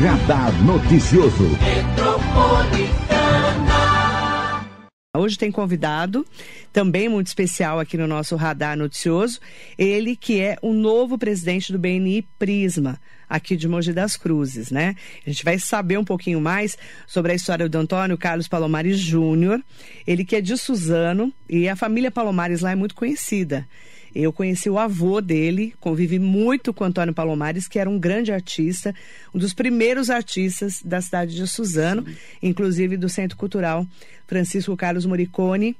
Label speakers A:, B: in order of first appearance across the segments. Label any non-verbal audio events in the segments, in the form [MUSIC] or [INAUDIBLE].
A: Radar Noticioso.
B: Hoje tem convidado, também muito especial aqui no nosso Radar Noticioso, ele que é o novo presidente do BNI Prisma, aqui de Mogi das Cruzes, né? A gente vai saber um pouquinho mais sobre a história do Antônio Carlos Palomares Júnior, ele que é de Suzano e a família Palomares lá é muito conhecida. Eu conheci o avô dele, convivi muito com Antônio Palomares, que era um grande artista, um dos primeiros artistas da cidade de Suzano, Sim. inclusive do Centro Cultural Francisco Carlos Moricone,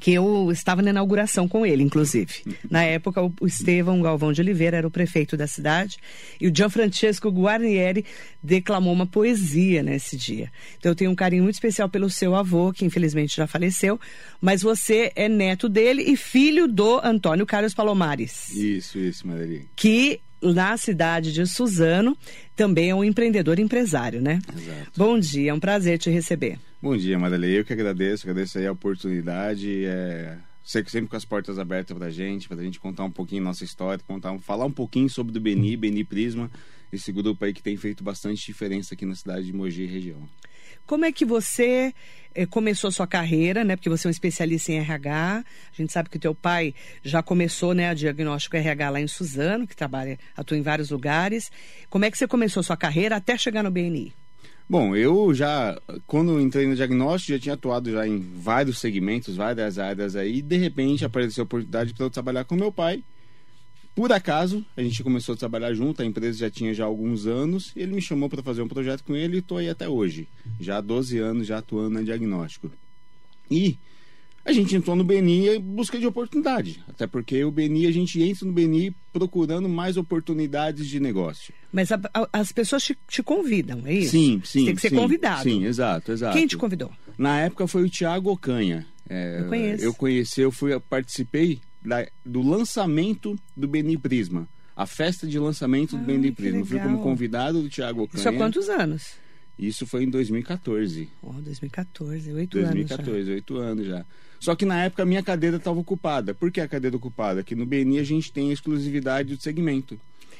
B: que eu estava na inauguração com ele, inclusive. Na época, o Estevão Galvão de Oliveira era o prefeito da cidade e o Gianfrancesco Guarnieri declamou uma poesia nesse dia. Então, eu tenho um carinho muito especial pelo seu avô, que infelizmente já faleceu, mas você é neto dele e filho do Antônio Carlos Palomares.
C: Isso, isso, Madeline.
B: Que na cidade de Suzano, também é um empreendedor empresário, né?
C: Exato.
B: Bom dia, é um prazer te receber.
C: Bom dia, Madalena. Eu que agradeço, agradeço aí a oportunidade. É... Sei que sempre com as portas abertas para a gente, para a gente contar um pouquinho nossa história, contar, falar um pouquinho sobre o Beni, Beni Prisma, esse grupo aí que tem feito bastante diferença aqui na cidade de Mogi e região.
B: Como é que você eh, começou sua carreira, né? Porque você é um especialista em RH. A gente sabe que o teu pai já começou, né, a diagnóstico RH lá em Suzano, que trabalha, atua em vários lugares. Como é que você começou sua carreira até chegar no BNI?
C: Bom, eu já, quando entrei no diagnóstico, já tinha atuado já em vários segmentos, várias áreas aí, e de repente apareceu a oportunidade para eu trabalhar com meu pai, por acaso, a gente começou a trabalhar junto, a empresa já tinha já alguns anos, ele me chamou para fazer um projeto com ele e estou aí até hoje. Já há 12 anos já atuando na diagnóstico. E a gente entrou no BNI em busca de oportunidade. Até porque o BNI, a gente entra no BNI procurando mais oportunidades de negócio.
B: Mas a, a, as pessoas te, te, convidam, é isso?
C: Sim, sim. Você
B: tem que ser
C: sim,
B: convidado.
C: Sim, exato, exato.
B: Quem te convidou?
C: Na época foi o Tiago Ocanha.
B: É, eu conheço.
C: Eu conheci, eu fui, participei da, do lançamento do Beni Prisma. A festa de lançamento do Beni Prisma. Fui como convidado do Tiago Ocanha.
B: Isso há quantos anos?
C: Isso foi em 2014.
B: Oh, 2014, oito anos
C: 2014, oito anos já. Só que na época a minha cadeira estava ocupada. Por que a cadeira ocupada? Aqui no BNI a gente tem a exclusividade do segmento.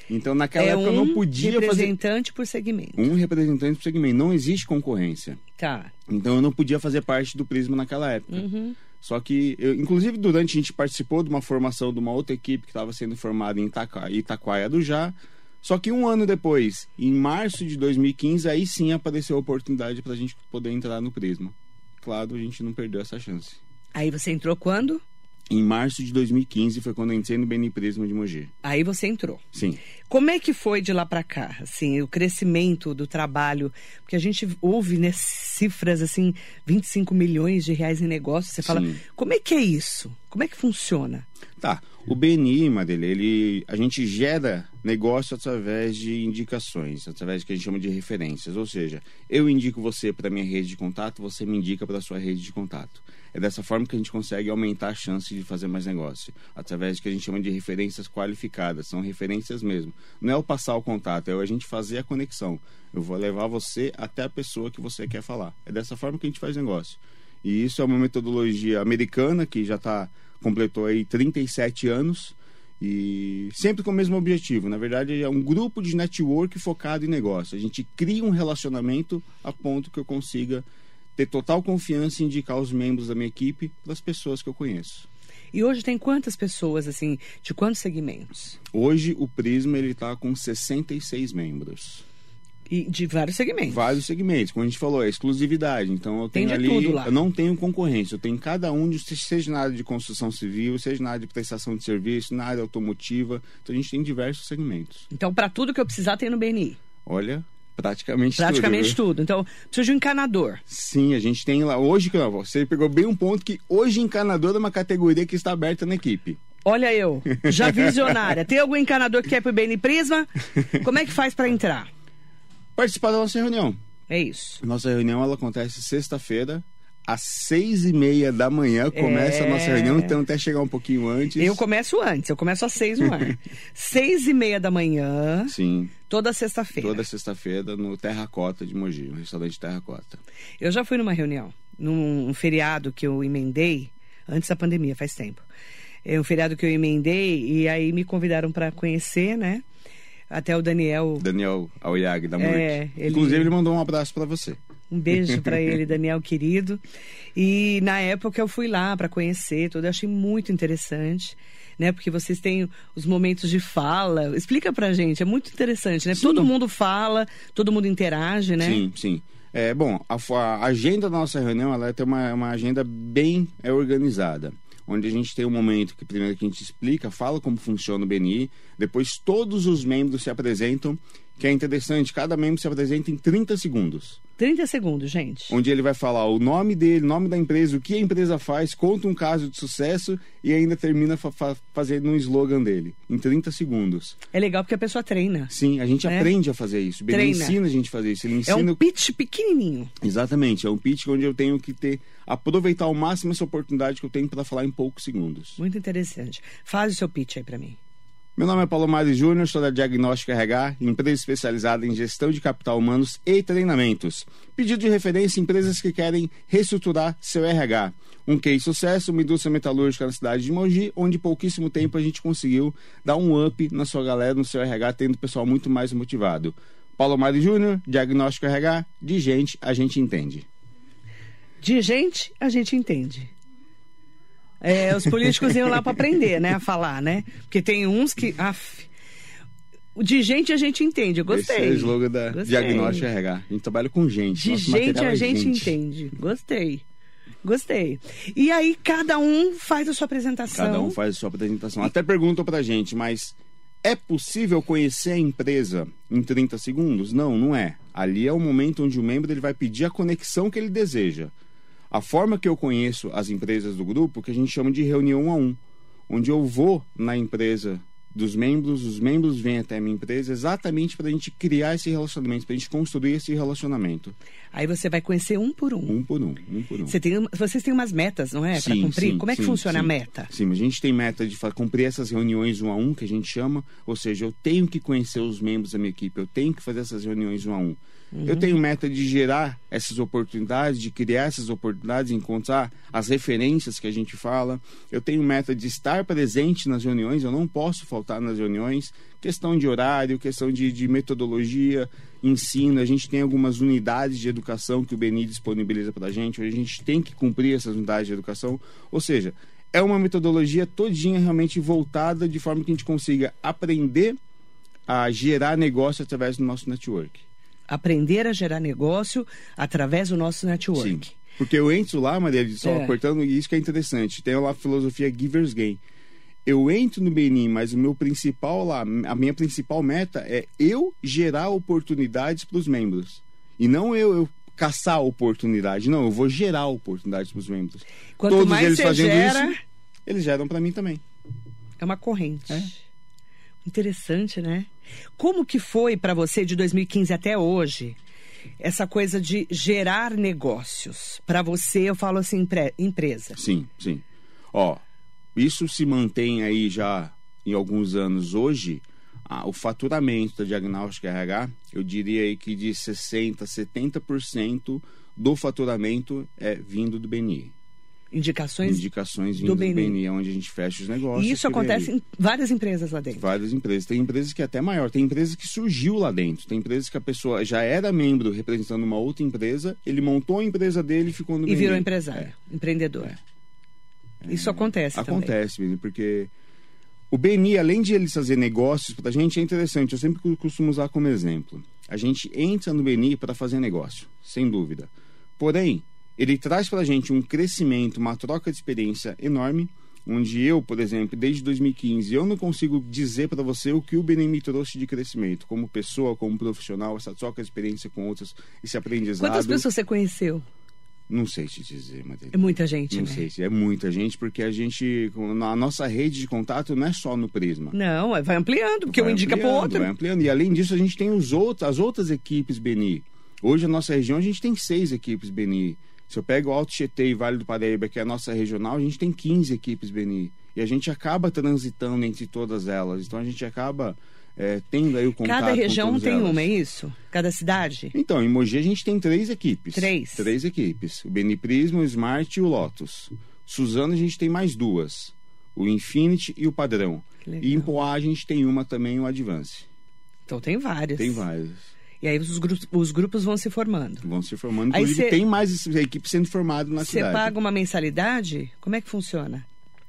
C: Então naquela
B: é
C: época
B: um
C: eu não podia
B: fazer... representante por segmento.
C: Um representante por segmento. Não existe concorrência.
B: Tá.
C: Então eu não podia fazer parte do Prisma naquela época.
B: Uhum.
C: Só que, eu, inclusive, durante a gente participou de uma formação de uma outra equipe que estava sendo formada em Itaquá, Itaquaia do Já. Só que um ano depois, em março de 2015, aí sim apareceu a oportunidade para a gente poder entrar no Prisma. Claro, a gente não perdeu essa chance.
B: Aí você entrou quando?
C: Em março de 2015 foi quando eu entrei no Beni Prisma de Mogi.
B: Aí você entrou.
C: Sim.
B: Como é que foi de lá para cá, assim, o crescimento do trabalho? Porque a gente ouve né, cifras assim, 25 milhões de reais em negócio. Você fala,
C: Sim.
B: como é que é isso? Como é que funciona?
C: Tá. O BNI, Madele, ele, a gente gera negócio através de indicações, através do que a gente chama de referências. Ou seja, eu indico você para minha rede de contato, você me indica para a sua rede de contato. É dessa forma que a gente consegue aumentar a chance de fazer mais negócio, através do que a gente chama de referências qualificadas, são referências mesmo. Não é o passar o contato, é a gente fazer a conexão. Eu vou levar você até a pessoa que você quer falar. É dessa forma que a gente faz negócio. E isso é uma metodologia americana que já está completou aí 37 anos e sempre com o mesmo objetivo. Na verdade, é um grupo de network focado em negócio. A gente cria um relacionamento a ponto que eu consiga ter total confiança e indicar os membros da minha equipe para as pessoas que eu conheço.
B: E hoje tem quantas pessoas, assim, de quantos segmentos?
C: Hoje o Prisma ele está com 66 membros.
B: E de vários segmentos.
C: Vários segmentos, como a gente falou, é exclusividade. Então eu tenho ali, eu não tenho concorrência. Eu tenho cada um, de, seja na área de construção civil, seja na área de prestação de serviço, na área automotiva. Então a gente tem diversos segmentos.
B: Então, para tudo que eu precisar, tem no BNI.
C: Olha, praticamente,
B: Praticamente
C: tudo.
B: tudo. Então, preciso de um encanador.
C: Sim, a gente tem lá. Hoje, você pegou bem um ponto que hoje encanador é uma categoria que está aberta na equipe.
B: Olha eu, já [LAUGHS] visionária. Tem algum encanador que quer pro BNI Prisma? Como é que faz para entrar?
C: Participar da nossa reunião.
B: É isso.
C: Nossa reunião ela acontece sexta-feira, às seis e meia da manhã começa
B: É.
C: a nossa reunião, então até chegar um pouquinho antes.
B: Eu começo antes, eu começo às seis no ar. [LAUGHS] seis e meia da manhã,
C: Sim,
B: toda sexta-feira.
C: toda sexta-feira no Terracota de Mogi, no restaurante Terracota.
B: Eu já fui numa reunião, num um feriado que eu emendei, antes da pandemia, faz tempo. É um feriado que eu emendei e aí me convidaram para conhecer, né? Até o Daniel.
C: Daniel Aoyag da Morte.
B: É, ele-
C: Inclusive, ele mandou um abraço para você.
B: Um beijo para [LAUGHS] ele, Daniel querido. E na época eu fui lá para conhecer tudo, eu achei muito interessante. Né, porque vocês têm os momentos de fala. Explica pra gente, é muito interessante, né? Todo mundo fala, todo mundo interage, né?
C: Sim, sim. É, bom, a, a agenda da nossa reunião ela tem uma, uma agenda bem é, organizada. Onde a gente tem um momento que primeiro que a gente explica, fala como funciona o BNI, depois todos os membros se apresentam, que é interessante, cada membro se apresenta em 30 segundos.
B: 30 segundos, gente.
C: Onde ele vai falar o nome dele, o nome da empresa, o que a empresa faz, conta um caso de sucesso e ainda termina fa- fa- fazendo um slogan dele, em 30 segundos.
B: É legal porque a pessoa treina.
C: Sim, a gente
B: É.
C: aprende a fazer isso.
B: Treina.
C: ensina a gente a fazer isso. Ele
B: É
C: ensina
B: um pitch pequenininho.
C: Exatamente, é um pitch onde eu tenho que ter aproveitar ao máximo essa oportunidade que eu tenho para falar em poucos segundos.
B: Muito interessante. Faz o seu pitch aí pra mim.
C: Meu nome é Paulo Mário Júnior, sou da Diagnóstica RH, empresa especializada em gestão de capital humanos e treinamentos. Pedido de referência empresas que querem reestruturar seu RH. Um case sucesso, uma indústria metalúrgica na cidade de Mogi, onde em pouquíssimo tempo a gente conseguiu dar um up na sua galera, no seu RH, tendo pessoal muito mais motivado. Paulo Mário Júnior, Diagnóstico RH, de gente a gente entende.
B: De gente, a gente entende. É, os políticos iam lá para aprender, né? A falar, né? Porque tem uns que. Af, de gente a gente entende. Eu gostei.
C: Esse é o slogan da
B: Gostei.
C: Diagnóstico RH. A gente trabalha com gente.
B: De
C: Nosso
B: gente a
C: é
B: gente, entende. Gostei. Gostei. E aí, cada um faz a sua apresentação.
C: Cada um faz a sua apresentação. Até perguntam pra gente, mas é possível conhecer a empresa em 30 segundos? Não, não é. Ali é o momento onde o membro ele vai pedir a conexão que ele deseja. A forma que eu conheço as empresas do grupo, que a gente chama de reunião a um, onde eu vou na empresa dos membros, os membros vêm até a minha empresa exatamente para a gente criar esse relacionamento, para a gente construir esse relacionamento,
B: Aí você vai conhecer um por um.
C: um por um, um por um.
B: Você tem, vocês têm umas metas, não é? Para cumprir?
C: sim,
B: Como é que
C: sim,
B: funciona a
C: sim.
B: meta?
C: Sim, a gente tem meta de cumprir essas reuniões um a um, que a gente chama, ou seja, eu tenho que conhecer os membros da minha equipe, eu tenho que fazer essas reuniões um a um. Eu tenho meta de gerar essas oportunidades, de criar essas oportunidades, encontrar as referências que a gente fala. Eu tenho meta de estar presente nas reuniões, eu não posso faltar nas reuniões. Questão de horário, questão de, de metodologia, ensino. A gente tem algumas unidades de educação que o Beni disponibiliza para a gente, a gente tem que cumprir essas unidades de educação. Ou seja, é uma metodologia todinha realmente voltada de forma que a gente consiga aprender a gerar negócio através do nosso network.
B: Aprender a gerar negócio através do nosso network.
C: Sim. Porque eu entro lá, Maria, só
B: É.
C: cortando, e isso que é interessante. Tem lá a filosofia Givers Gain. Eu entro no Benin, mas o meu principal lá, a minha principal meta é eu gerar oportunidades para os membros. E não eu, eu caçar oportunidade. Não, eu vou gerar oportunidades para os membros.
B: Quanto
C: Todos
B: mais
C: eles
B: você
C: fazendo
B: gera,
C: isso, eles geram para mim também.
B: é uma corrente.
C: É.
B: Interessante, né? Como que foi para você de 2015 até hoje essa coisa de gerar negócios? Para você, eu falo assim, empre- empresa.
C: Sim, sim. Ó, isso se mantém aí já em alguns anos hoje. ah, o faturamento da diagnóstica RH, eu diria aí que de 60% a 70% do faturamento é vindo do BNI.
B: Indicações.
C: Indicações
B: do BNI.
C: É onde a gente fecha os negócios.
B: E isso acontece em várias empresas lá dentro.
C: Várias empresas. Tem empresas que é até maior. Tem empresas que surgiu lá dentro. Tem empresas que a pessoa já era membro representando uma outra empresa, ele montou a empresa dele e ficou no
B: E
C: BNI.
B: virou empresário,
C: É.
B: empreendedor. Isso acontece também.
C: Acontece, Beni, porque o BNI, além de ele fazer negócios pra gente, é interessante. Eu sempre costumo usar como exemplo. A gente entra no BNI para fazer negócio, sem dúvida. Porém, ele traz pra gente um crescimento, uma troca de experiência enorme, onde eu, por exemplo, desde 2015, eu não consigo dizer para você o que o BNI me trouxe de crescimento, como pessoa, como profissional, essa troca de experiência com outras, esse aprendizado.
B: Quantas pessoas você conheceu?
C: Não sei te dizer, Madeira.
B: É muita gente,
C: Não
B: né?
C: sei se é muita gente, porque a gente, a nossa rede de contato não é só no Prisma.
B: Não, vai ampliando, porque um
C: Vai
B: indica para outro.
C: Vai ampliando. E além disso, a gente tem os outros, as outras equipes Beni. Hoje, na nossa região, a gente tem seis equipes Beni. Se eu pego o Alto Tietê e Vale do Paraíba, que é a nossa regional, a gente tem 15 equipes Beni. E a gente acaba transitando entre todas elas. Então, a gente acaba é, tendo aí o contato
B: Cada região tem
C: elas.
B: uma, é isso? Cada cidade?
C: Então, em Mogi a gente tem três equipes.
B: Três.
C: Três equipes. O Beni Prisma, o Smart e o Lotus. Suzano a gente tem mais duas. O Infinity e o Padrão. E em Poá a gente tem uma também, o Advance.
B: Então tem vários.
C: Tem vários.
B: E aí os, gru os grupos vão se formando.
C: Vão se formando.
B: Aí
C: Inclusive,
B: cê-
C: tem mais equipes sendo formadas na
B: Você
C: cidade.
B: paga uma mensalidade? Como é que funciona?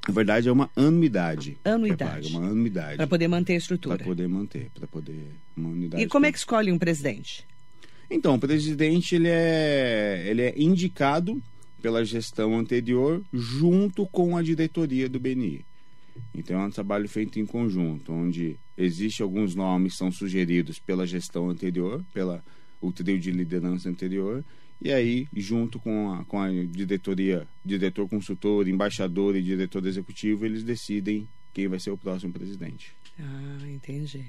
C: Na verdade, é uma anuidade.
B: Anuidade.
C: É paga, uma anuidade.
B: Para poder manter a
C: Para
B: estrutura.
C: poder manter, para poder uma unidade.
B: E como é que escolhe um presidente?
C: Então, o presidente ele é, ele é indicado pela gestão anterior junto com a diretoria do BNI. Então é um trabalho feito em conjunto, onde existe alguns nomes que são sugeridos pela gestão anterior, pela o trio de liderança anterior, e aí junto com a, com a diretoria, diretor consultor, embaixador e diretor executivo, eles decidem quem vai ser o próximo presidente.
B: Ah, entendi.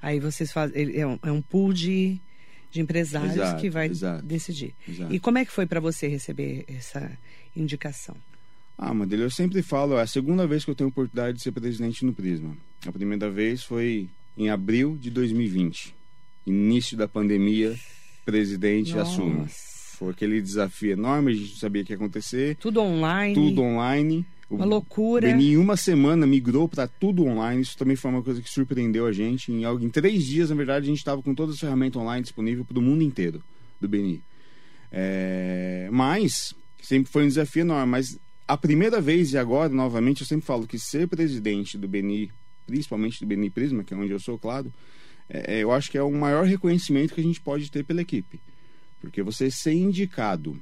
B: Aí vocês fazem. É um, é um pool de, de empresários
C: Exato,
B: que vai
C: exato.
B: decidir.
C: Exato.
B: E como é que foi para você receber essa indicação?
C: Ah, Madeira, eu sempre falo, é a segunda vez que eu tenho a oportunidade de ser presidente no Prisma. A primeira vez foi em abril de 2020. Início da pandemia, presidente
B: Nossa.
C: assume. Foi aquele desafio enorme, a gente não sabia o que ia acontecer,
B: Tudo online.
C: tudo online.
B: Uma loucura.
C: Em uma semana migrou para tudo online. Isso também foi uma coisa que surpreendeu a gente. Em, algo- em três dias, na verdade, a gente estava com todas as ferramentas online disponíveis para o mundo inteiro do Beni. É, mas sempre foi um desafio enorme. Mas a primeira vez e agora, novamente, eu sempre falo que ser presidente do Beni, principalmente do Beni Prisma, que é onde eu sou, claro, é, é, eu acho que é o maior reconhecimento que a gente pode ter pela equipe. Porque você ser indicado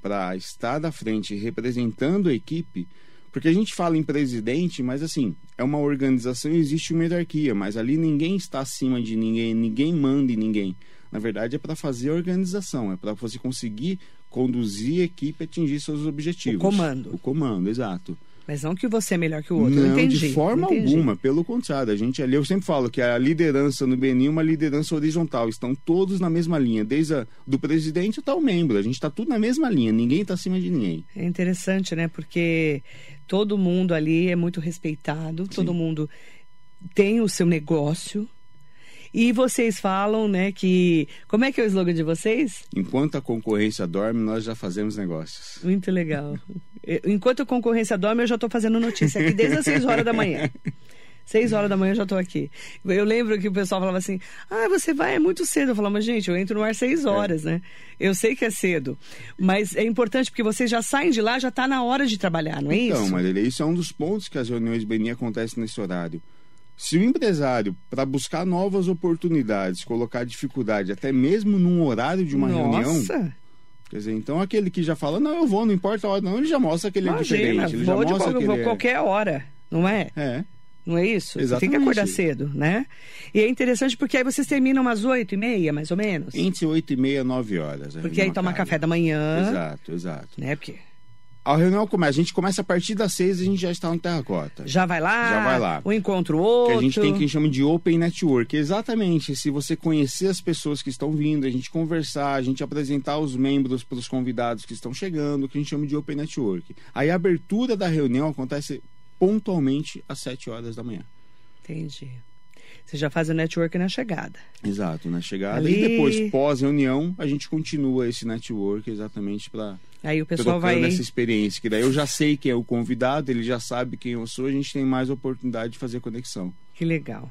C: para estar à frente representando a equipe, porque a gente fala em presidente, mas assim, é uma organização e existe uma hierarquia, mas ali ninguém está acima de ninguém, ninguém manda em ninguém. Na verdade, é para fazer a organização, é para você conseguir conduzir a equipe a atingir seus objetivos.
B: O comando.
C: O comando, exato.
B: Mas não que você é melhor que o outro.
C: Não,
B: entendi.
C: de forma
B: entendi.
C: alguma, pelo contrário. A gente ali, eu sempre falo que a liderança no Benin é uma liderança horizontal. Estão todos na mesma linha, desde a, do presidente até o membro. A gente está tudo na mesma linha, ninguém está acima de ninguém.
B: É interessante, né? Porque todo mundo ali é muito respeitado, todo mundo tem o seu negócio. E vocês falam, né, que. Como é que é o slogan de vocês?
C: Enquanto a concorrência dorme, nós já fazemos negócios.
B: Muito legal. [LAUGHS] Enquanto a concorrência dorme, eu já estou fazendo notícia aqui desde as 6 horas da manhã. 6 horas da manhã eu já estou aqui. Eu lembro que o pessoal falava assim: ah, você vai, é muito cedo. Eu falava, mas gente, eu entro no ar 6 horas, né? Eu sei que é cedo. Mas é importante porque vocês já saem de lá, já está na hora de trabalhar, não é
C: então,
B: isso?
C: Marília, isso é um dos pontos que as reuniões Benin acontecem nesse horário. Se o empresário, para buscar novas oportunidades, colocar dificuldade, até mesmo num horário de uma reunião,
B: Nossa,
C: quer dizer, então aquele que já fala, não, eu vou, não importa a hora, não, ele já mostra que ele é
B: imagina,
C: diferente. Ele já mostra
B: qual-
C: que
B: vou
C: ele é...
B: qualquer hora, não é?
C: É.
B: Não é isso? Você tem que
C: Exatamente.
B: acordar cedo, né? E é interessante porque aí vocês terminam umas oito e meia, mais ou menos.
C: Entre 8 e meia e 9 horas. a
B: Porque aí toma café da manhã,
C: Exato, exato.
B: né? Porque
C: A reunião começa, a gente começa a partir das 6 e a gente já está no terracota.
B: já vai lá,
C: Já vai lá.
B: o
C: Que
B: outro.
C: a gente tem que chama de Open Network. Exatamente. Se você conhecer as pessoas que estão vindo, a gente conversar, a gente apresentar os membros para os convidados que estão chegando, que a gente chama de Open Network. Aí a abertura da reunião acontece pontualmente às 7 horas da manhã.
B: Entendi. Você já faz o network na chegada.
C: Exato, na chegada.
B: Ali-
C: E depois, pós-reunião, a gente continua esse network exatamente para
B: Aí o pessoal vai.
C: essa experiência. Que daí eu já sei quem é o convidado, ele já sabe quem eu sou, a gente tem mais oportunidade de fazer conexão.
B: Que legal.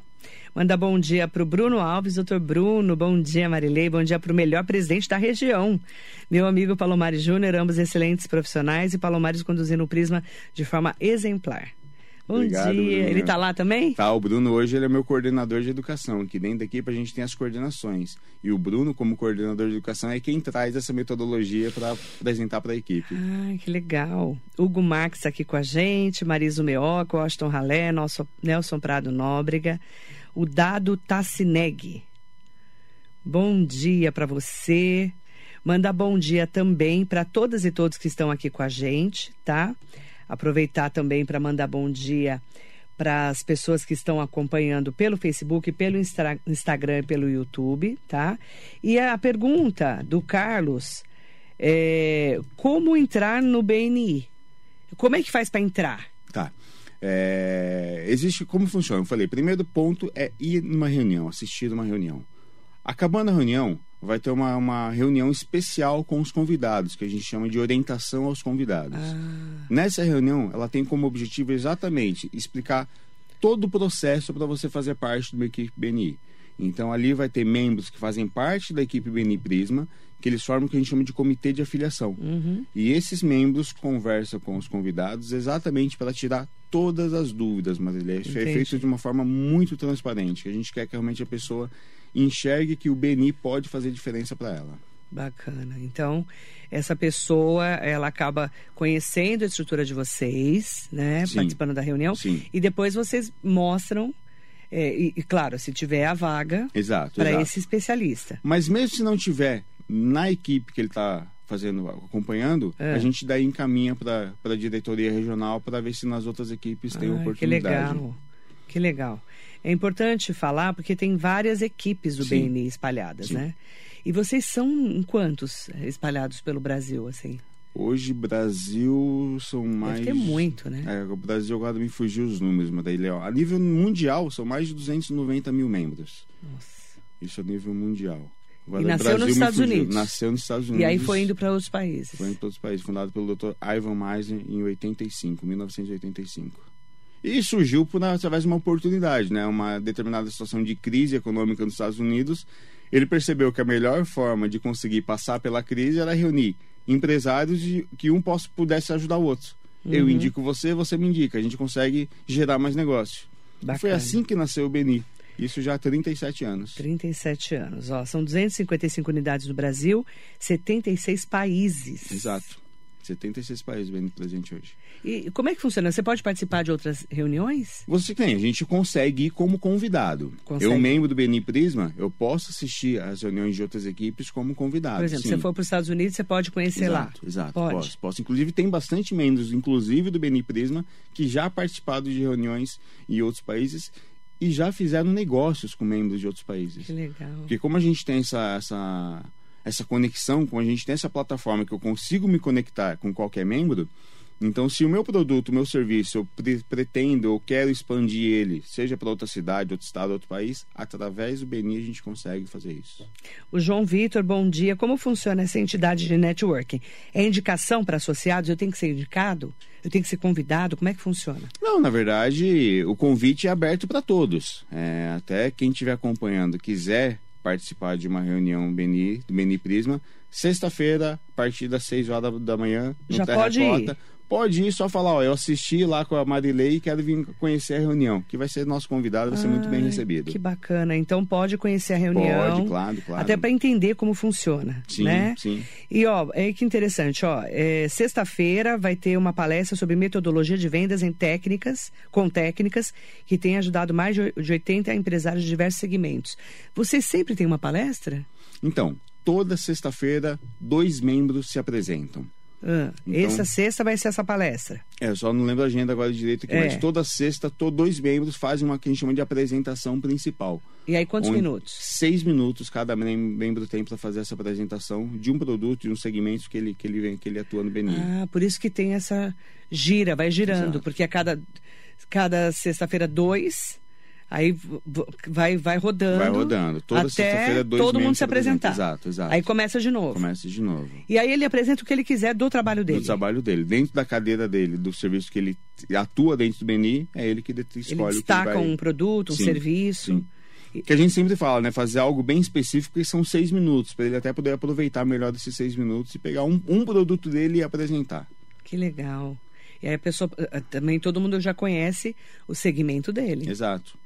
B: Manda bom dia para o Bruno Alves, doutor Bruno. Bom dia, Marilei. Bom dia para o melhor presidente da região. Meu amigo Palomares Júnior, ambos excelentes profissionais e Palomares conduzindo o Prisma de forma exemplar. Bom
C: Obrigado,
B: dia.
C: Bruno.
B: Ele tá lá também?
C: Tá, o Bruno hoje ele é meu coordenador de educação, que dentro da equipe a gente tem as coordenações. E o Bruno, como coordenador de educação, é quem traz essa metodologia para apresentar para a equipe.
B: Ah, que legal. Hugo Max aqui com a gente, Mariso Meoca, Washington Ralé, nosso Nelson Prado Nóbrega, o Dado Tassineg. Bom dia para você. Manda bom dia também para todas e todos que estão aqui com a gente, tá? Aproveitar também para mandar bom dia para as pessoas que estão acompanhando pelo Facebook, pelo Instagram e pelo YouTube, tá? E a pergunta do Carlos é como entrar no BNI? Como é que faz para entrar?
C: Tá. É, existe como funciona? Eu falei, primeiro ponto é ir numa reunião, assistir uma reunião. Acabando a reunião, vai ter uma, uma reunião especial com os convidados, que a gente chama de orientação aos convidados. Nessa reunião, ela tem como objetivo exatamente explicar todo o processo para você fazer parte de uma equipe BNI. Então ali vai ter membros que fazem parte da equipe Beni Prisma, que eles formam o que a gente chama de comitê de afiliação.
B: Uhum.
C: E esses membros conversam com os convidados exatamente para tirar todas as dúvidas, Marília. Isso é feito de uma forma muito transparente. que A gente quer que realmente a pessoa enxergue que o Beni pode fazer diferença para ela.
B: Bacana. Então, essa pessoa, ela acaba conhecendo a estrutura de vocês, né?
C: Sim.
B: Participando da reunião.
C: Sim.
B: E depois vocês mostram, é, e, e, claro, se tiver a vaga para esse especialista.
C: Mas mesmo se não tiver na equipe que ele está fazendo, acompanhando,
B: É.
C: a gente daí encaminha para a diretoria regional para ver se nas outras equipes tem
B: Ai, que
C: oportunidade.
B: legal. Que legal. É importante falar porque tem várias equipes do
C: Sim.
B: BNI espalhadas,
C: Sim.
B: né? E vocês são quantos espalhados pelo Brasil, assim?
C: Hoje, Brasil são mais.
B: Deve ter muito, né?
C: É, o Brasil agora me fugiu os números, mas daí, Léo. A nível mundial, são mais de 290 mil membros.
B: Nossa.
C: Isso a nível mundial. Agora,
B: E nasceu
C: Brasil
B: nos Estados
C: fugiu.
B: Unidos.
C: Nasceu nos Estados Unidos.
B: E aí foi indo para outros países.
C: Foi em todos os países, fundado pelo Dr. Ivan Meisner em 85, 1985. E surgiu por, através de uma oportunidade, né? Uma determinada situação de crise econômica nos Estados Unidos. Ele percebeu que a melhor forma de conseguir passar pela crise era reunir empresários de, que um possa, pudesse ajudar o outro. Eu
B: Uhum.
C: indico você, você me indica. A gente consegue gerar mais negócio. E foi assim que nasceu o Beni. Isso já há 37 anos.
B: 37 anos. Ó, são 255 unidades no Brasil, 76 países.
C: Exato. 76 países Beni presente hoje.
B: E como é que funciona? Você pode participar de outras reuniões?
C: Você tem, a gente consegue ir como convidado.
B: Consegue.
C: Eu, membro do Beni Prisma, eu posso assistir às reuniões de outras equipes como convidado.
B: Por exemplo, se você for para os Estados Unidos, você pode conhecer lá.
C: Exato, exato.
B: Pode.
C: Posso, posso. Inclusive, tem bastante membros, inclusive do Beni Prisma, que já participaram de reuniões em outros países e já fizeram negócios com membros de outros países.
B: Que legal.
C: Porque como a gente tem essa, essa, essa conexão, como a gente tem essa plataforma que eu consigo me conectar com qualquer membro, então se o meu produto, o meu serviço, eu pre- pretendo, eu quero expandir ele, seja para outra cidade, outro estado, outro país, através do Beni a gente consegue fazer isso.
B: O João Vitor, bom dia. Como funciona essa entidade de networking? É indicação para associados? Eu tenho que ser indicado? Eu tenho que ser convidado? Como é que funciona?
C: Não, na verdade, o convite é aberto para todos. É, até quem estiver acompanhando quiser participar de uma reunião Beni, do Beni Prisma, sexta-feira, a partir das 6 horas da- da manhã, no
B: Já pode
C: Terracota. Pode ir, só falar, ó, eu assisti lá com a Marilei e quero vir conhecer a reunião, que vai ser nosso convidado, vai ser muito bem recebido.
B: Que bacana. Então pode conhecer a reunião.
C: Pode, claro, claro.
B: Até para entender como funciona,
C: Sim,
B: né?
C: sim.
B: E ó, é que interessante, ó, é, sexta-feira vai ter uma palestra sobre metodologia de vendas em técnicas, com técnicas, que tem ajudado mais de oi- de 80 empresários de diversos segmentos. Vocês sempre têm uma palestra?
C: Então, toda sexta-feira, dois membros se apresentam.
B: Ah,
C: Então-
B: Essa sexta vai ser essa palestra.
C: É, só não lembro a agenda agora direito aqui,
B: É.
C: mas toda sexta, to, dois membros fazem uma que a gente chama de apresentação principal.
B: E aí, quantos minutos?
C: Seis minutos cada mem- membro tem para fazer essa apresentação de um produto, de um segmento que ele, que ele, vem- que ele atua no Benin.
B: Ah, por isso que tem essa gira, vai girando,
C: Exato.
B: porque a cada, cada sexta-feira dois, aí vai, vai rodando.
C: Vai rodando. Toda
B: até
C: dois
B: todo mundo se apresentar.
C: Exato, exato.
B: Aí começa de novo.
C: Começa de novo.
B: E aí ele apresenta o que ele quiser do trabalho dele.
C: Do trabalho dele. Dentro da cadeira dele, do serviço que ele atua dentro do Beni, é ele que de-
B: Ele
C: escolhe o que
B: destaca
C: vai...
B: um produto, um
C: Sim,
B: serviço.
C: sim. Que a gente sempre fala, né? Fazer algo bem específico, que são seis minutos, para ele até poder aproveitar melhor desses seis minutos e pegar um, um produto dele e apresentar.
B: Que legal. E aí a pessoa, eh, também todo mundo já conhece o segmento dele,
C: Exato.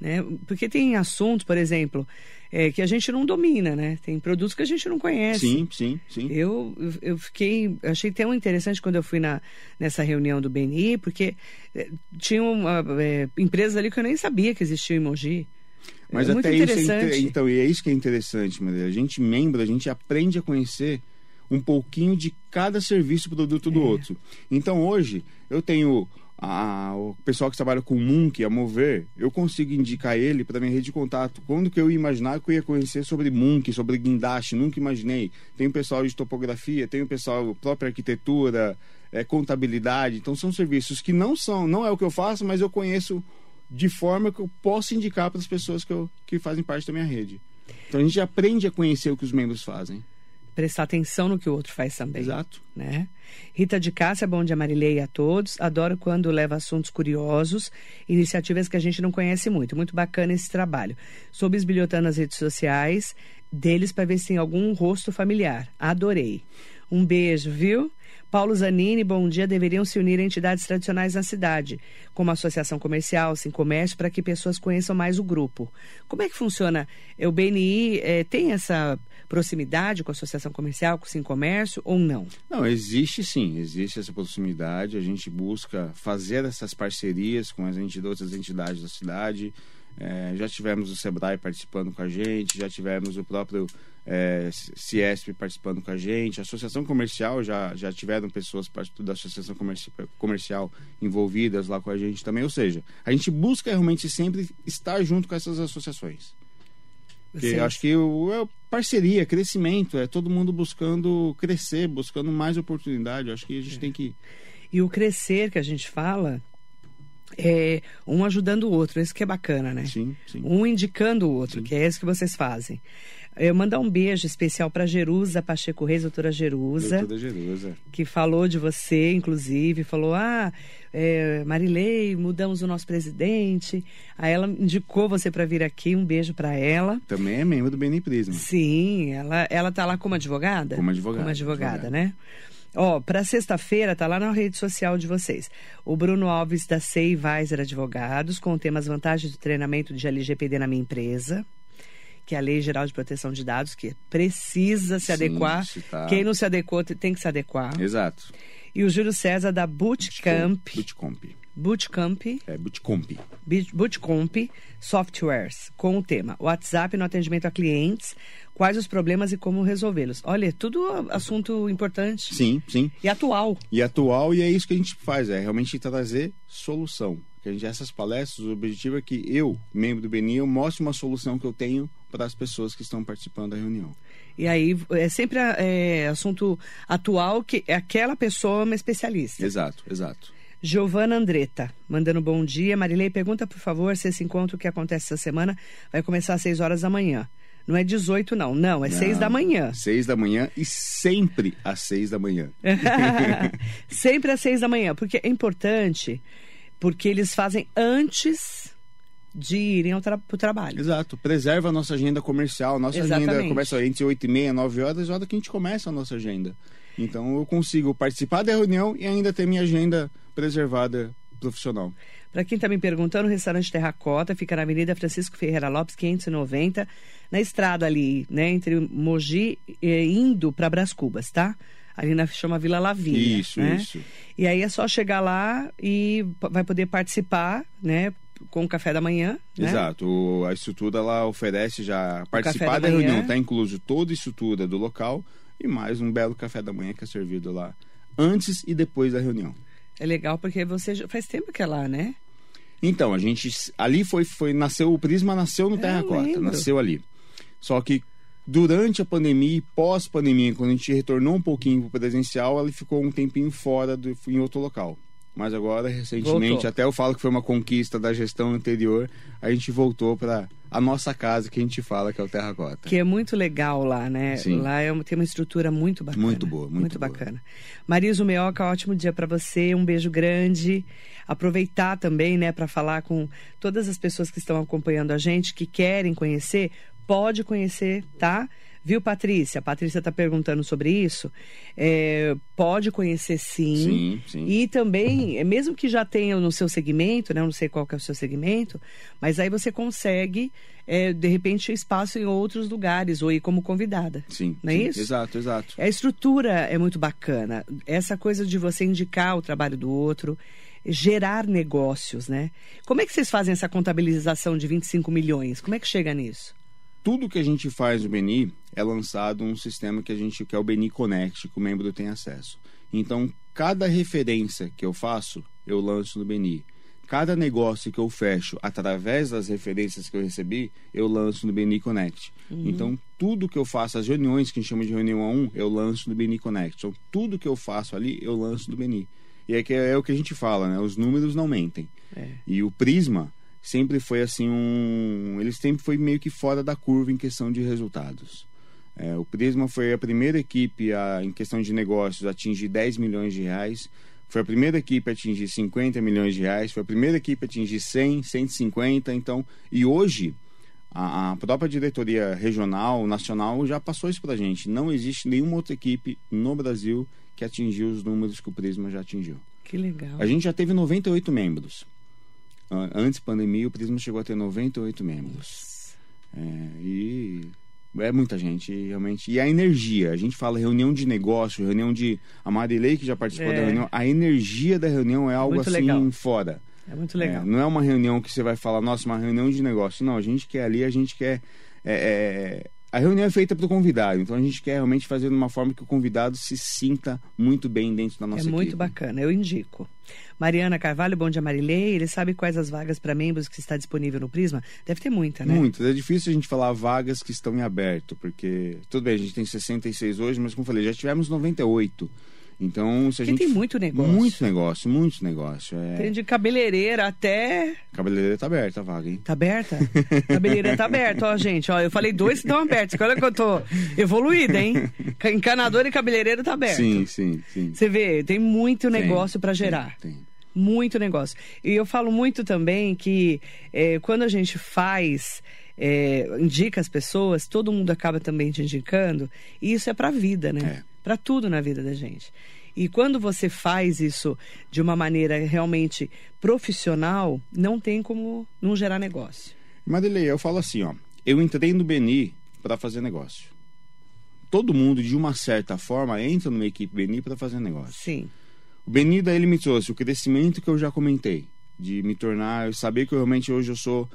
B: Né? Porque tem assuntos, por exemplo, eh, que a gente não domina, né? Tem produtos que a gente não conhece.
C: Sim, sim, sim.
B: Eu, eu fiquei, achei tão interessante quando eu fui na, nessa reunião do BNI, porque eh, tinham uma, eh, empresas ali que eu nem sabia que existia em Mogi.
C: Mas
B: é muito
C: até isso é então, e é isso que é interessante, Maria. A gente membro, a gente aprende a conhecer um pouquinho de cada serviço e produto do
B: É.
C: outro. Então hoje eu tenho a- o pessoal que trabalha com Munk, a Mover, eu consigo indicar ele para minha rede de contato. Quando que eu ia imaginar que eu ia conhecer sobre Munk, sobre guindaste, nunca imaginei. Tem o pessoal de topografia, tem o pessoal própria arquitetura, é, contabilidade. Então são serviços que não são, não é o que eu faço, mas eu conheço de forma que eu posso indicar para as pessoas que, eu, que fazem parte da minha rede. Então a gente aprende a conhecer o que os membros fazem.
B: Prestar atenção no que o outro faz também.
C: Exato.
B: Né? Rita de Cássia, bom dia Marilei a todos. Adoro quando leva assuntos curiosos, iniciativas que a gente não conhece muito. Muito bacana esse trabalho. Estou bisbilhotando as redes sociais deles para ver se tem algum rosto familiar. Adorei. Um beijo, viu? Paulo Zanini, bom dia. Deveriam se unir a entidades tradicionais na cidade, como a Associação Comercial, Sim Comércio, para que pessoas conheçam mais o grupo. Como é que funciona? O BNI é, tem essa proximidade com a Associação Comercial, com o Sim Comércio ou não?
C: Não, existe sim, existe essa proximidade. A gente busca fazer essas parcerias com as outras entidades da cidade. É, já tivemos o Sebrae participando com a gente, já tivemos o próprio é, Ciesp participando com a gente, a Associação Comercial já, já tiveram pessoas da Associação Comerci Comercial envolvidas lá com a gente também, ou seja, a gente busca realmente sempre estar junto com essas associações. Porque acho que o, é parceria, crescimento, é todo mundo buscando crescer, buscando mais oportunidade. Acho que a gente é. tem que.
B: E o crescer que a gente fala é um ajudando o outro, isso que é bacana, né?
C: Sim, sim.
B: Um indicando o outro, sim. que é isso que vocês fazem. Eu mandar um beijo especial para Jerusa Pacheco Reis, doutora Jerusa.
C: Doutora Jerusa.
B: Que falou de você, inclusive, falou: Ah, é, Marilei, mudamos o nosso presidente. Aí ela indicou você para vir aqui, um beijo para ela.
C: Também é membro do Beni Prisma.
B: Sim, ela, ela tá lá como advogada?
C: Como advogada.
B: Como advogada, advogada. né? Ó, para sexta-feira, tá lá na rede social de vocês. O Bruno Alves da SEI Weiser Advogados, com o tema As Vantagens do Treinamento de LGPD na Minha Empresa que é a Lei Geral de Proteção de Dados, que precisa se Sim, adequar. Tá... Quem não se adequou tem que se adequar.
C: Exato.
B: E o Júlio César da Bootcamp.
C: Bootcamp.
B: Bootcamp.
C: É, Bootcamp.
B: Bootcamp Softwares, com o tema WhatsApp no atendimento a clientes, quais os problemas e como resolvê-los. Olha, tudo assunto importante.
C: Sim, sim.
B: E atual.
C: E atual, e é isso que a gente faz, é realmente trazer solução. Que a gente, essas palestras, o objetivo é que eu, membro do eu mostre uma solução que eu tenho para as pessoas que estão participando da reunião.
B: E aí é sempre é, assunto atual que é aquela pessoa uma especialista.
C: Exato, exato.
B: Giovana Andretta, mandando bom dia. Marilei, pergunta, por favor, se esse encontro que acontece essa semana vai começar às 6 horas da manhã. Não é 18, não. Não, é não, 6 da manhã.
C: 6 da manhã e sempre às 6 da manhã. [LAUGHS]
B: sempre às 6 da manhã, porque é importante, porque eles fazem antes de irem ao tra trabalho.
C: Exato. Preserva a nossa agenda comercial. Nossa Exatamente. agenda começa entre 8 e meia, 9 horas, é hora que a gente começa a nossa agenda. Então eu consigo participar da reunião e ainda ter minha agenda preservada profissional.
B: Para quem está me perguntando, o restaurante Terracota fica na Avenida Francisco Ferreira Lopes, 590, na estrada ali, né, entre Mogi e indo para Bras Cubas, tá? Ali na chama Vila Lavínia.
C: Isso,
B: né?
C: isso.
B: E aí é só chegar lá e vai poder participar, né? com o café da manhã.
C: Né? Exato. A estrutura ela oferece já participar da, da reunião, está incluso toda a estrutura do local e mais um belo café da manhã que é servido lá antes e depois da reunião.
B: É legal porque você já faz tempo que é lá, né?
C: Então, a gente ali foi foi nasceu o Prisma nasceu no é, Terracota, nasceu ali. Só que durante a pandemia e pós-pandemia, quando a gente retornou um pouquinho para o presencial, ele ficou um tempinho fora do, em outro local. Mas agora, recentemente, voltou. até eu falo que foi uma conquista da gestão anterior, a gente voltou para a nossa casa, que a gente fala que é o Terracota.
B: Que é muito legal lá, né?
C: Sim.
B: Lá é, tem uma estrutura muito bacana.
C: Muito boa, muito,
B: muito
C: boa.
B: bacana. Marisa Meoca, ótimo dia para você, um beijo grande. Aproveitar também, né, para falar com todas as pessoas que estão acompanhando a gente, que querem conhecer, pode conhecer, tá? Viu, Patrícia? A Patrícia está perguntando sobre isso. É, pode conhecer sim.
C: Sim, sim.
B: E também, é, mesmo que já tenha no seu segmento, né? Eu não sei qual que é o seu segmento, mas aí você consegue, é, de repente, espaço em outros lugares, ou ir como convidada.
C: Sim.
B: Não é
C: sim,
B: isso?
C: Exato, exato.
B: A estrutura é muito bacana. Essa coisa de você indicar o trabalho do outro gerar negócios, né? Como é que vocês fazem essa contabilização de 25 milhões? Como é que chega nisso?
C: Tudo que a gente faz no Beni é lançado um sistema que a gente quer é o Beni Connect, que o membro tem acesso. Então, cada referência que eu faço, eu lanço no Beni. Cada negócio que eu fecho através das referências que eu recebi, eu lanço no Beni Connect. Uhum. Então, tudo que eu faço, as reuniões que a gente chama de reunião a um, eu lanço no Beni Connect. Então, tudo que eu faço ali, eu lanço no Beni. E é, que é, é o que a gente fala, né? Os números não mentem.
B: É.
C: E o Prisma, sempre foi assim um. Ele sempre foi meio que fora da curva em questão de resultados. É, o Prisma foi a primeira equipe a, em questão de negócios a atingir 10 milhões de reais. Foi a primeira equipe a atingir 50 milhões de reais. Foi a primeira equipe a atingir 100, 150. Então, e hoje a, a própria diretoria regional, nacional já passou isso para a gente. Não existe nenhuma outra equipe no Brasil que atingiu os números que o Prisma já atingiu.
B: Que legal.
C: A gente já teve 98 membros. Antes da pandemia, o Prisma chegou a ter 98 membros. É, e é muita gente, realmente. E a energia, a gente fala reunião de negócio, reunião de. A Marilei, que já participou é. da reunião, a energia da reunião é algo Muito assim legal. fora.
B: É muito legal.
C: É, não é uma reunião que você vai falar, nossa, uma reunião de negócio. Não, a gente quer ali, a gente quer. É, é, a reunião é feita para o convidado, então a gente quer realmente fazer de uma forma que o convidado se sinta muito bem dentro da nossa
B: equipe.
C: É
B: muito bacana, eu indico. Mariana Carvalho, bom dia Marilei. Ele sabe quais as vagas para membros que está disponível no Prisma? Deve ter muita, né?
C: Muitas. É difícil a gente falar vagas que estão em aberto, porque tudo bem, a gente tem 66 hoje, mas como eu falei, já tivemos 98. Então, se a gente.
B: tem muito negócio.
C: Muito negócio, muito negócio. É...
B: Tem de cabeleireira até.
C: Cabeleireira tá aberta a vaga, hein?
B: Tá aberta? cabeleireira tá aberta, ó, gente. Ó, eu falei dois que estão abertos. Olha que eu tô evoluída, hein? Encanador e cabeleireiro tá aberto.
C: Sim, sim, sim.
B: Você vê, tem muito negócio para gerar.
C: Tem, tem.
B: Muito negócio. E eu falo muito também que é, quando a gente faz. É, indica as pessoas, todo mundo acaba também te indicando, e isso é para a vida, né? É para tudo na vida da gente. E quando você faz isso de uma maneira realmente profissional, não tem como não gerar negócio.
C: Marilei, eu falo assim, ó, eu entrei no Beni para fazer negócio. Todo mundo, de uma certa forma, entra numa equipe Beni para fazer negócio.
B: Sim.
C: O Beni daí ele me trouxe o crescimento que eu já comentei, de me tornar, saber que eu realmente hoje eu sou,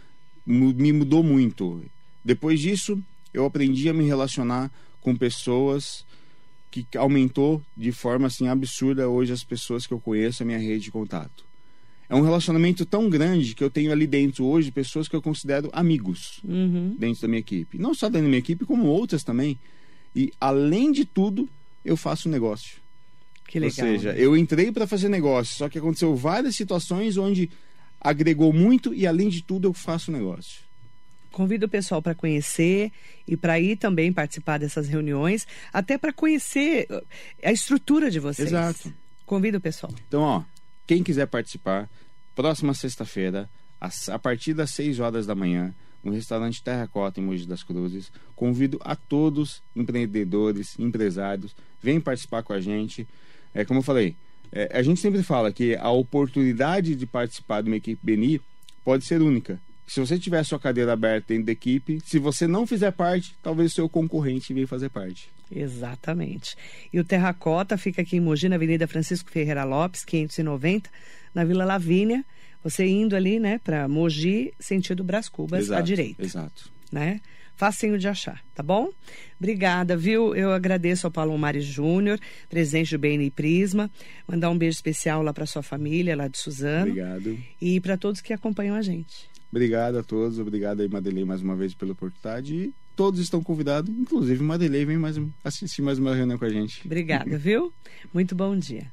C: me mudou muito. Depois disso, eu aprendi a me relacionar com pessoas que aumentou de forma assim absurda hoje as pessoas que eu conheço, a minha rede de contato. É um relacionamento tão grande que eu tenho ali dentro hoje pessoas que eu considero amigos
B: uhum.
C: dentro da minha equipe. Não só dentro da minha equipe, como outras também. E além de tudo, eu faço negócio.
B: Que legal.
C: Ou seja, né? eu entrei para fazer negócio, só que aconteceu várias situações onde agregou muito e além de tudo eu faço negócio.
B: Convido o pessoal para conhecer e para ir também participar dessas reuniões, até para conhecer uh, a estrutura de vocês.
C: Exato.
B: Convido o pessoal.
C: Então, ó, quem quiser participar, próxima sexta-feira, a partir das 6 horas da manhã, no restaurante Terracota, em Mogi das Cruzes. Convido a todos, empreendedores, empresários, vem participar com a gente. É, como eu falei, é, a gente sempre fala que a oportunidade de participar de uma equipe Beni pode ser única. Se você tiver sua cadeira aberta dentro da equipe, se você não fizer parte, talvez seu concorrente venha fazer parte.
B: Exatamente. E o Terracota fica aqui em Mogi, na Avenida Francisco Ferreira Lopes, 590, na Vila Lavínia. Você indo ali, né, para Mogi, sentido Brás Cubas,
C: exato,
B: à direita.
C: Exato.
B: Né? Facinho de achar, tá bom? Obrigada, viu? Eu agradeço ao Paulo Mari Júnior, presidente do BNI Prisma. Mandar um beijo especial lá para sua família, lá de Suzano.
C: Obrigado.
B: E para todos que acompanham a gente.
C: Obrigado a todos, obrigado aí, Madelei, mais uma vez pela oportunidade. E todos estão convidados, inclusive Madelei vem mais assistir mais uma reunião com a gente.
B: Obrigada, viu? Muito bom dia.